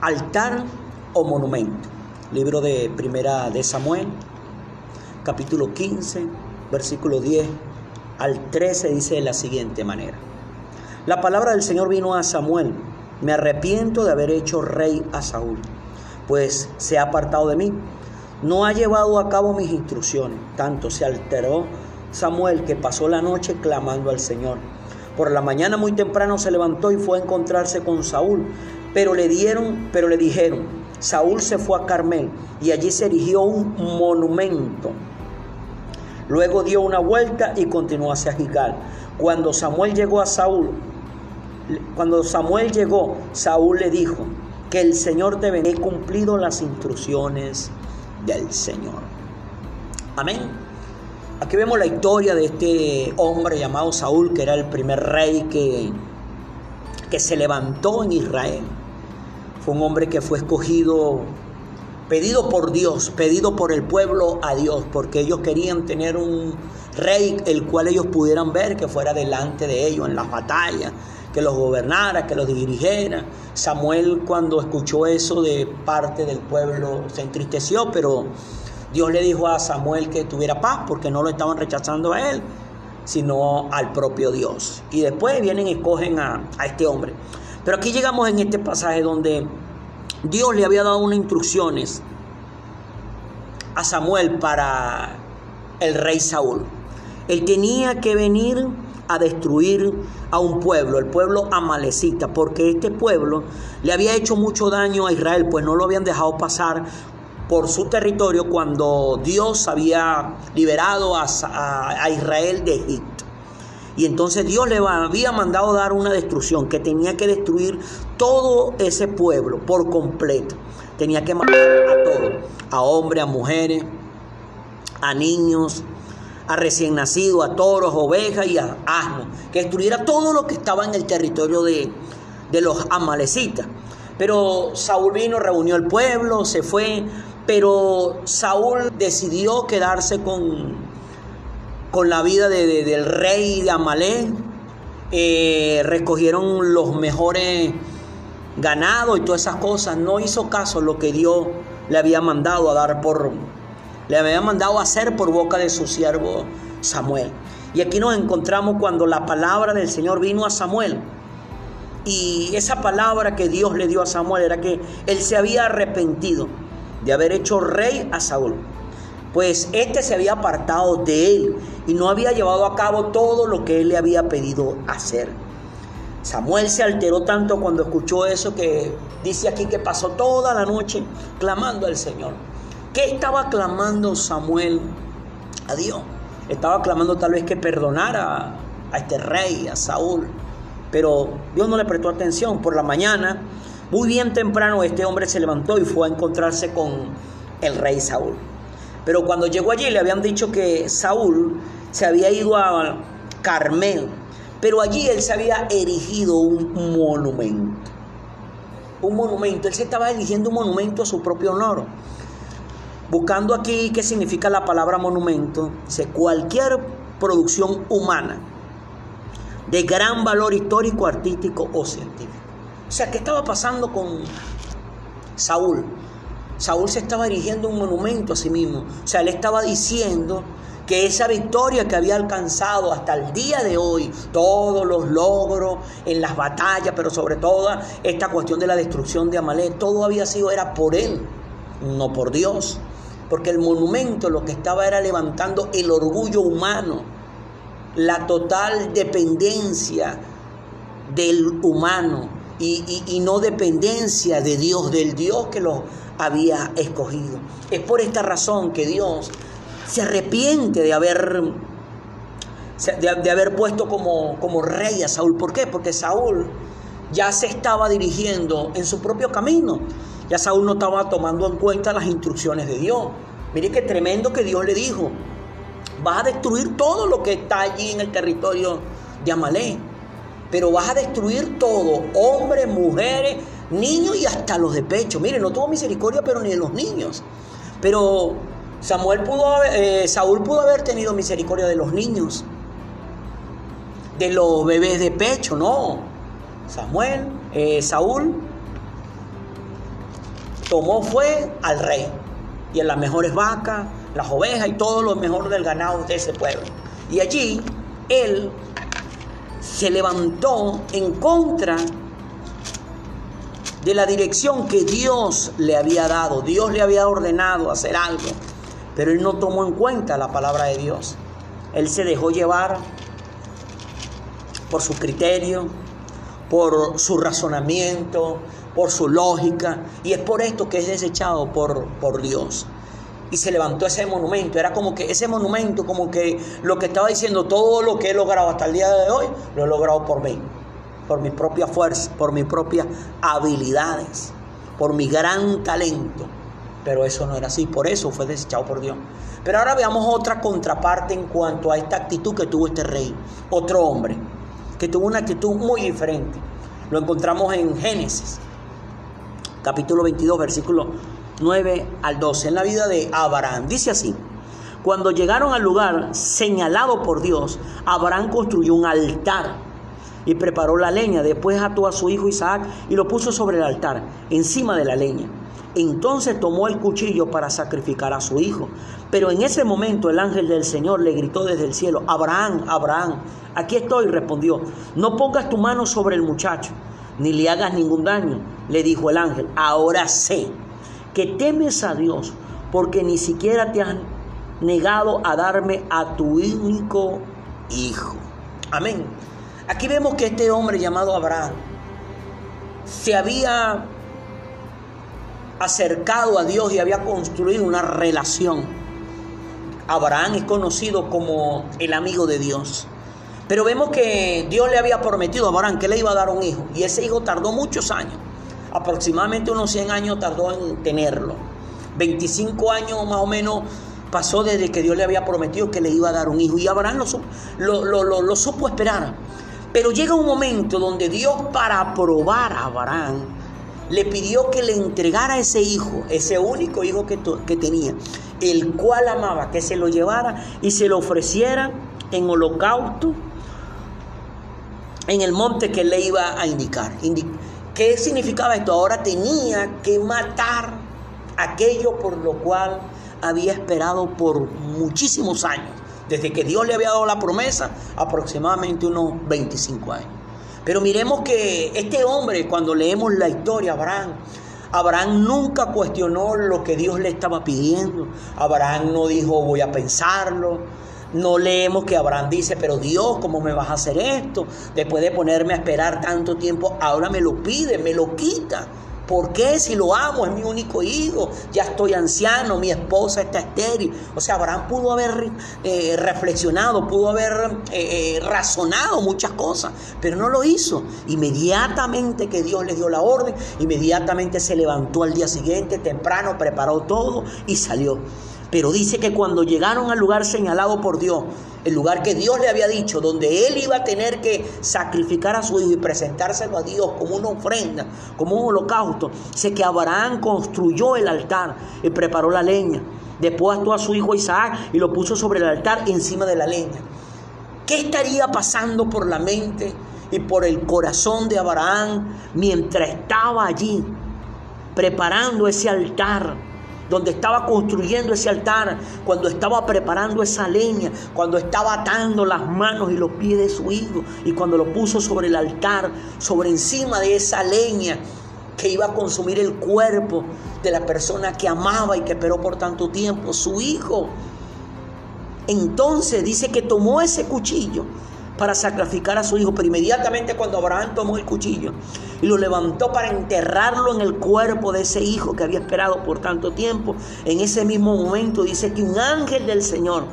altar o monumento. Libro de Primera de Samuel, capítulo 15, versículo 10 al 13 dice de la siguiente manera. La palabra del Señor vino a Samuel, me arrepiento de haber hecho rey a Saúl, pues se ha apartado de mí. No ha llevado a cabo mis instrucciones. Tanto se alteró Samuel que pasó la noche clamando al Señor. Por la mañana muy temprano se levantó y fue a encontrarse con Saúl, pero le dieron, pero le dijeron, Saúl se fue a Carmel y allí se erigió un monumento. Luego dio una vuelta y continuó hacia Gigal. Cuando Samuel llegó a Saúl, cuando Samuel llegó, Saúl le dijo que el Señor te he cumplido las instrucciones del Señor. Amén. Aquí vemos la historia de este hombre llamado Saúl, que era el primer rey que, que se levantó en Israel. Fue un hombre que fue escogido, pedido por Dios, pedido por el pueblo a Dios, porque ellos querían tener un rey el cual ellos pudieran ver que fuera delante de ellos en las batallas, que los gobernara, que los dirigiera. Samuel cuando escuchó eso de parte del pueblo se entristeció, pero Dios le dijo a Samuel que tuviera paz porque no lo estaban rechazando a él, sino al propio Dios. Y después vienen y escogen a, a este hombre. Pero aquí llegamos en este pasaje donde Dios le había dado unas instrucciones a Samuel para el rey Saúl. Él tenía que venir a destruir a un pueblo, el pueblo amalecita, porque este pueblo le había hecho mucho daño a Israel, pues no lo habían dejado pasar por su territorio cuando Dios había liberado a, Israel de Egipto. Y entonces Dios le había mandado dar una destrucción, que tenía que destruir todo ese pueblo por completo. Tenía que matar a todos, a hombres, a mujeres, a niños, a recién nacido, a toros, ovejas y a asnos, que destruyera todo lo que estaba en el territorio de, de los amalecitas. Pero Saúl vino, reunió el pueblo, se fue, pero Saúl decidió quedarse con, con la vida de, del rey de Amalek. Eh, recogieron los mejores ganados y todas esas cosas. No hizo caso lo que Dios le había mandado a dar por, le había mandado hacer por boca de su siervo Samuel. Y aquí nos encontramos cuando la palabra del Señor vino a Samuel. Y esa palabra que Dios le dio a Samuel era que él se había arrepentido de haber hecho rey a Saúl. Pues éste se había apartado de él y no había llevado a cabo todo lo que él le había pedido hacer. Samuel se alteró tanto cuando escuchó eso que dice aquí que pasó toda la noche clamando al Señor. ¿Qué estaba clamando Samuel a Dios? Estaba clamando tal vez que perdonara a este rey, a Saúl. Pero Dios no le prestó atención. Por la mañana, muy bien temprano, este hombre se levantó y fue a encontrarse con el rey Saúl. Pero cuando llegó allí le habían dicho que Saúl se había ido a Carmel. Pero allí él se había erigido un monumento. Un monumento. Él se estaba erigiendo un monumento a su propio honor. Buscando aquí qué significa la palabra monumento, dice cualquier producción humana de gran valor histórico, artístico o científico. O sea, ¿qué estaba pasando con Saúl? Saúl se estaba erigiendo un monumento a sí mismo. O sea, él estaba diciendo que esa victoria que había alcanzado hasta el día de hoy, todos los logros en las batallas, pero sobre todo esta cuestión de la destrucción de Amalek, todo había sido, era por él, no por Dios porque el monumento lo que estaba era levantando el orgullo humano, la total dependencia del humano y, no dependencia de Dios, del Dios que lo había escogido. Es por esta razón que Dios se arrepiente de haber, de, haber puesto como, como rey a Saúl. ¿Por qué? Porque Saúl ya se estaba dirigiendo en su propio camino. Ya Saúl no estaba tomando en cuenta las instrucciones de Dios. Mire qué tremendo que Dios le dijo. Vas a destruir todo lo que está allí en el territorio de Amalé. Pero vas a destruir todo, hombres, mujeres, niños y hasta los de pecho. Mire, no tuvo misericordia, pero ni de los niños. Pero Samuel pudo, eh, Saúl pudo haber tenido misericordia de los niños, de los bebés de pecho, no. Samuel, eh, Saúl tomó fue al rey y en las mejores vacas, las ovejas y todo lo mejor del ganado de ese pueblo. Y allí él se levantó en contra de la dirección que Dios le había dado. Dios le había ordenado hacer algo, pero él no tomó en cuenta la palabra de Dios. Él se dejó llevar por su criterio, por su razonamiento, por su lógica, y es por esto que es desechado por, por Dios. Y se levantó ese monumento, era como que ese monumento, como que lo que estaba diciendo, todo lo que he logrado hasta el día de hoy, lo he logrado por mí, por mi propia fuerza, por mis propias habilidades, por mi gran talento. Pero eso no era así, por eso fue desechado por Dios. Pero ahora veamos otra contraparte en cuanto a esta actitud que tuvo este rey, otro hombre, que tuvo una actitud muy diferente. Lo encontramos en Génesis, capítulo 22, versículo 9 al 12, en la vida de Abraham. Dice así, cuando llegaron al lugar señalado por Dios, Abraham construyó un altar y preparó la leña. Después ató a su hijo Isaac y lo puso sobre el altar, encima de la leña. Entonces tomó el cuchillo para sacrificar a su hijo. Pero en ese momento el ángel del Señor le gritó desde el cielo, Abraham, Abraham, aquí estoy, respondió, no pongas tu mano sobre el muchacho, ni le hagas ningún daño, le dijo el ángel, ahora sé que temes a Dios, porque ni siquiera te has negado a darme a tu único hijo. Amén. Aquí vemos que este hombre llamado Abraham se había acercado a Dios y había construido una relación. Abraham es conocido como el amigo de Dios. Pero vemos que Dios le había prometido a Abraham que le iba a dar un hijo. Y ese hijo tardó muchos años. Aproximadamente unos 100 años tardó en tenerlo. 25 años más o menos pasó desde que Dios le había prometido que le iba a dar un hijo. Y Abraham lo, lo, lo supo esperar. Pero llega un momento donde Dios para probar a Abraham le pidió que le entregara ese hijo, ese único hijo que, que tenía, el cual amaba, que se lo llevara y se lo ofreciera en holocausto en el monte que le iba a indicar. ¿Qué significaba esto? Ahora tenía que matar aquello por lo cual había esperado por muchísimos años. Desde que Dios le había dado la promesa, aproximadamente unos 25 años. Pero miremos que este hombre, cuando leemos la historia, Abraham, Abraham nunca cuestionó lo que Dios le estaba pidiendo. Abraham no dijo voy a pensarlo. No leemos que Abraham dice, pero Dios, ¿cómo me vas a hacer esto? Después de ponerme a esperar tanto tiempo, ahora me lo pide, me lo quita. ¿Por qué si lo amo? Es mi único hijo. Ya estoy anciano, mi esposa está estéril. O sea, Abraham pudo haber eh, reflexionado, pudo haber eh, eh, razonado muchas cosas, pero no lo hizo. Inmediatamente que Dios le dio la orden, inmediatamente se levantó al día siguiente, temprano, preparó todo y salió. Pero dice que cuando llegaron al lugar señalado por Dios, el lugar que Dios le había dicho, donde él iba a tener que sacrificar a su hijo y presentárselo a Dios como una ofrenda, como un holocausto, sé que Abraham construyó el altar y preparó la leña. Después ató a su hijo Isaac y lo puso sobre el altar encima de la leña. ¿Qué estaría pasando por la mente y por el corazón de Abraham mientras estaba allí preparando ese altar? Donde estaba construyendo ese altar, cuando estaba preparando esa leña, cuando estaba atando las manos y los pies de su hijo y cuando lo puso sobre el altar, sobre encima de esa leña que iba a consumir el cuerpo de la persona que amaba y que esperó por tanto tiempo, su hijo. Entonces dice que tomó ese cuchillo para sacrificar a su hijo, pero inmediatamente cuando Abraham tomó el cuchillo y lo levantó para enterrarlo en el cuerpo de ese hijo que había esperado por tanto tiempo, en ese mismo momento dice que un ángel del Señor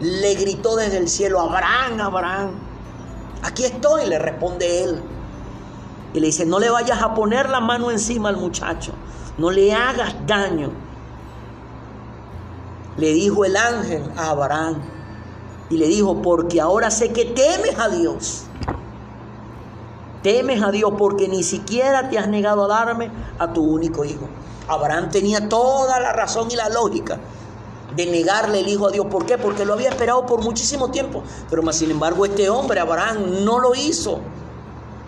le gritó desde el cielo, Abraham, Abraham, aquí estoy, le responde él. Y le dice, no le vayas a poner la mano encima al muchacho, no le hagas daño. Le dijo el ángel a Abraham, y le dijo, porque ahora sé que temes a Dios. Temes a Dios porque ni siquiera te has negado a darme a tu único hijo. Abraham tenía toda la razón y la lógica de negarle el hijo a Dios. ¿Por qué? Porque lo había esperado por muchísimo tiempo. Pero más sin embargo este hombre, Abraham, no lo hizo.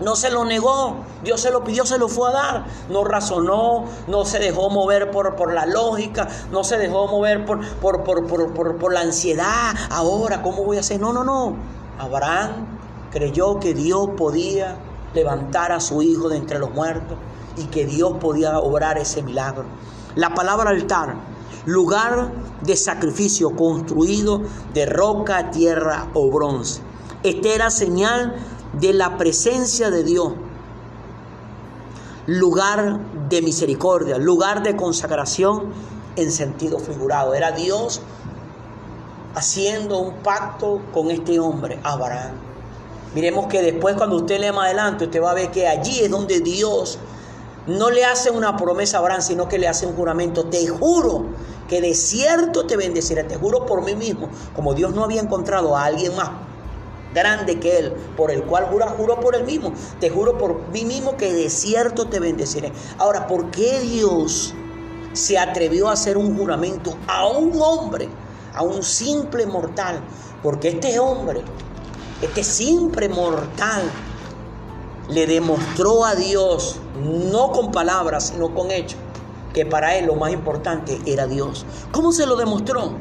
No se lo negó, Dios se lo pidió, se lo fue a dar. No razonó, no se dejó mover por, por la lógica, no se dejó mover por, por, por, por la ansiedad. Ahora, ¿cómo voy a hacer? No, no, no. Abraham creyó que Dios podía levantar a su hijo de entre los muertos y que Dios podía obrar ese milagro. La palabra altar, lugar de sacrificio construido de roca, tierra o bronce. Esta era señal de la presencia de Dios. Lugar de misericordia, lugar de consagración en sentido figurado. Era Dios haciendo un pacto con este hombre, Abraham. Miremos que después cuando usted lee más adelante, usted va a ver que allí es donde Dios no le hace una promesa a Abraham, sino que le hace un juramento. Te juro que de cierto te bendeciré, te juro por mí mismo. Como Dios no había encontrado a alguien más grande que él, por el cual jura, juro por él mismo. Te juro por mí mismo que de cierto te bendeciré. Ahora, ¿por qué Dios se atrevió a hacer un juramento a un hombre, a un simple mortal? Porque este hombre este simple mortal le demostró a Dios, no con palabras, sino con hechos, que para él lo más importante era Dios. ¿Cómo se lo demostró?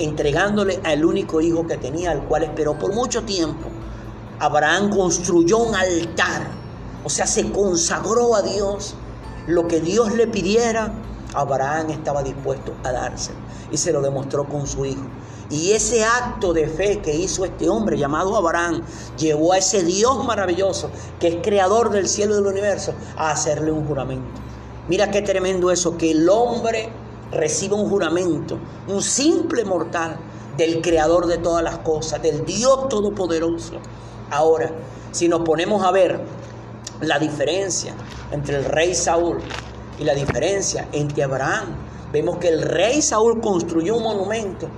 Entregándole al único hijo que tenía, al cual esperó por mucho tiempo. Abraham construyó un altar, o sea, se consagró a Dios. Lo que Dios le pidiera, Abraham estaba dispuesto a dárselo y se lo demostró con su hijo. Y ese acto de fe que hizo este hombre llamado Abraham llevó a ese Dios maravilloso, que es creador del cielo y del universo, a hacerle un juramento. Mira qué tremendo eso, que el hombre reciba un juramento, un simple mortal del creador de todas las cosas, del Dios todopoderoso. Ahora, si nos ponemos a ver la diferencia entre el rey Saúl y la diferencia entre Abraham, vemos que el rey Saúl construyó un monumento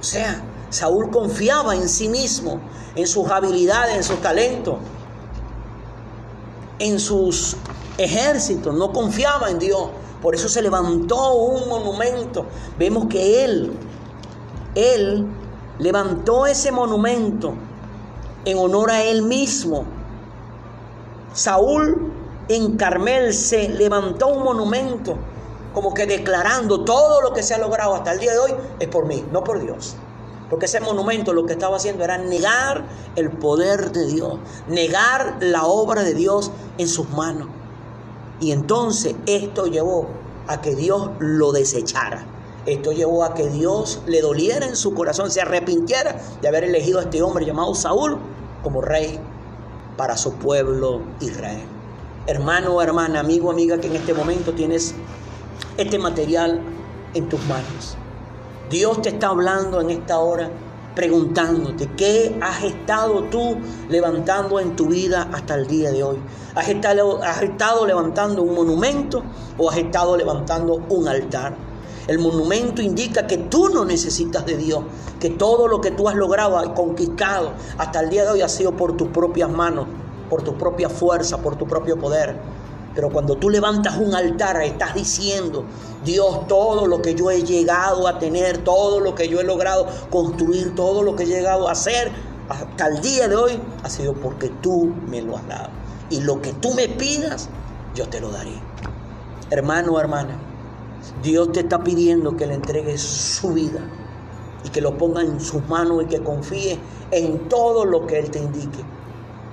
o sea, Saúl confiaba en sí mismo, en sus habilidades, en sus talentos, en sus ejércitos, no confiaba en Dios. Por eso se levantó un monumento. Vemos que él, él levantó ese monumento en honor a él mismo. Saúl en Carmel se levantó un monumento como que declarando todo lo que se ha logrado hasta el día de hoy es por mí, no por Dios. Porque ese monumento lo que estaba haciendo era negar el poder de Dios, negar la obra de Dios en sus manos. Y entonces esto llevó a que Dios lo desechara. Esto llevó a que Dios le doliera en su corazón, se arrepintiera de haber elegido a este hombre llamado Saúl como rey para su pueblo Israel. Hermano hermana, amigo, amiga, que en este momento tienes este material en tus manos. Dios te está hablando en esta hora, preguntándote, ¿qué has estado tú levantando en tu vida hasta el día de hoy? ¿Has estado, has estado levantando un monumento o has estado levantando un altar? El monumento indica que tú no necesitas de Dios, que todo lo que tú has logrado, has conquistado hasta el día de hoy ha sido por tus propias manos, por tu propia fuerza, por tu propio poder. Pero cuando tú levantas un altar, estás diciendo, Dios, todo lo que yo he llegado a tener, todo lo que yo he logrado construir, todo lo que he llegado a hacer hasta el día de hoy, ha sido porque tú me lo has dado. Y lo que tú me pidas, yo te lo daré. Hermano hermana, Dios te está pidiendo que le entregues su vida y que lo ponga en sus manos y que confíe en todo lo que Él te indique.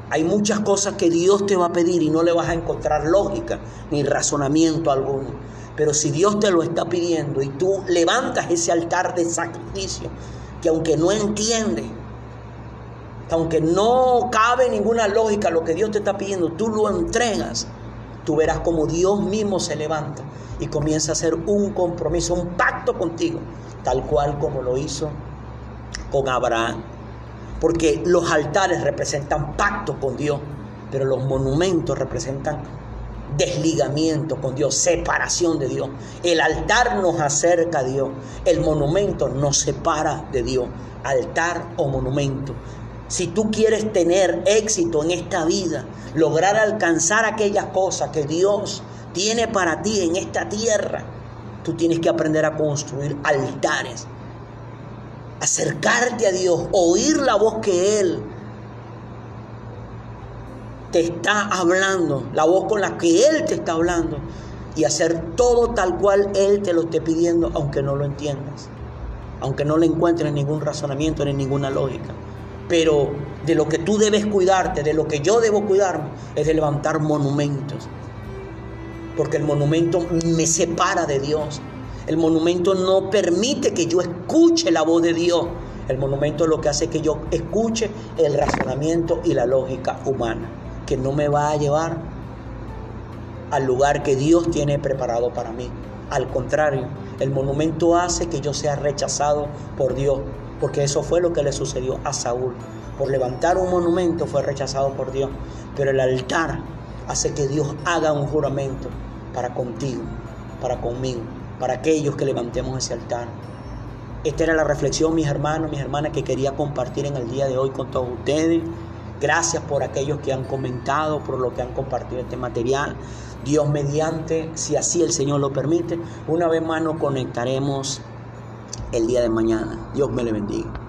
Hay muchas cosas que Dios te va a pedir y no le vas a encontrar lógica ni razonamiento alguno. Pero si Dios te lo está pidiendo y tú levantas ese altar de sacrificio, que aunque no entiende, que aunque no cabe ninguna lógica lo que Dios te está pidiendo, tú lo entregas, tú verás como Dios mismo se levanta y comienza a hacer un compromiso, un pacto contigo, tal cual como lo hizo con Abraham. Porque los altares representan pacto con Dios, pero los monumentos representan desligamiento con Dios, separación de Dios. El altar nos acerca a Dios, el monumento nos separa de Dios, altar o monumento. Si tú quieres tener éxito en esta vida, lograr alcanzar aquellas cosas que Dios tiene para ti en esta tierra, tú tienes que aprender a construir altares acercarte a Dios, oír la voz que Él te está hablando, la voz con la que Él te está hablando, y hacer todo tal cual Él te lo esté pidiendo, aunque no lo entiendas, aunque no le encuentres ningún razonamiento ni ninguna lógica. Pero de lo que tú debes cuidarte, de lo que yo debo cuidarme, es de levantar monumentos. Porque el monumento me separa de Dios. El monumento no permite que yo escuche la voz de Dios. El monumento lo que hace es que yo escuche el razonamiento y la lógica humana, que no me va a llevar al lugar que Dios tiene preparado para mí. Al contrario, el monumento hace que yo sea rechazado por Dios, porque eso fue lo que le sucedió a Saúl. Por levantar un monumento fue rechazado por Dios, pero el altar hace que Dios haga un juramento para contigo, para conmigo, para aquellos que levantemos ese altar. Esta era la reflexión, mis hermanos, mis hermanas, que quería compartir en el día de hoy con todos ustedes. Gracias por aquellos que han comentado, por lo que han compartido este material. Dios mediante, si así el Señor lo permite, una vez más nos conectaremos el día de mañana. Dios me le bendiga.